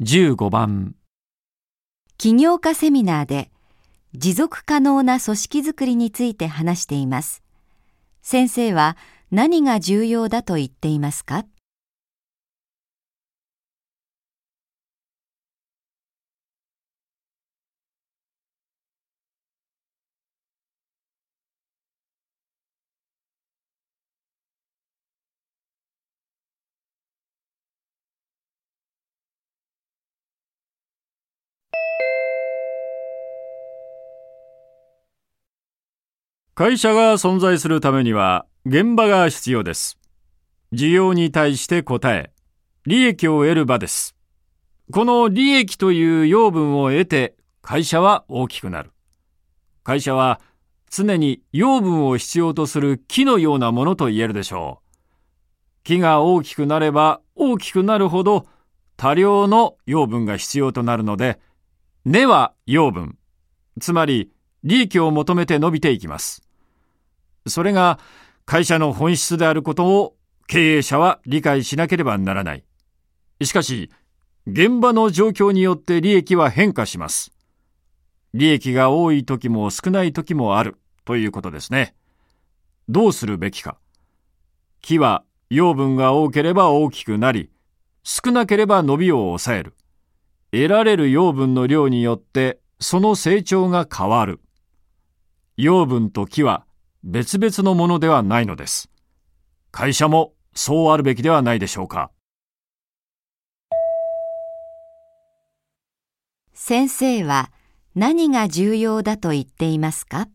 15番起業家セミナーで持続可能な組織づくりについて話しています。先生は何が重要だと言っていますか？会社が存在するためには現場が必要です。需要に対して答え、利益を得る場です。この利益という養分を得て会社は大きくなる。会社は常に養分を必要とする木のようなものと言えるでしょう。木が大きくなれば大きくなるほど多量の養分が必要となるので、根は養分、つまり利益を求めて伸びていきます。それが会社の本質であることを経営者は理解しなければならない。しかし、現場の状況によって利益は変化します。利益が多い時も少ない時もあるということですね。どうするべきか。木は養分が多ければ大きくなり、少なければ伸びを抑える。得られる養分の量によってその成長が変わる。養分と木は別々のものではないのです。会社もそうあるべきではないでしょうか。先生は何が重要だと言っていますか？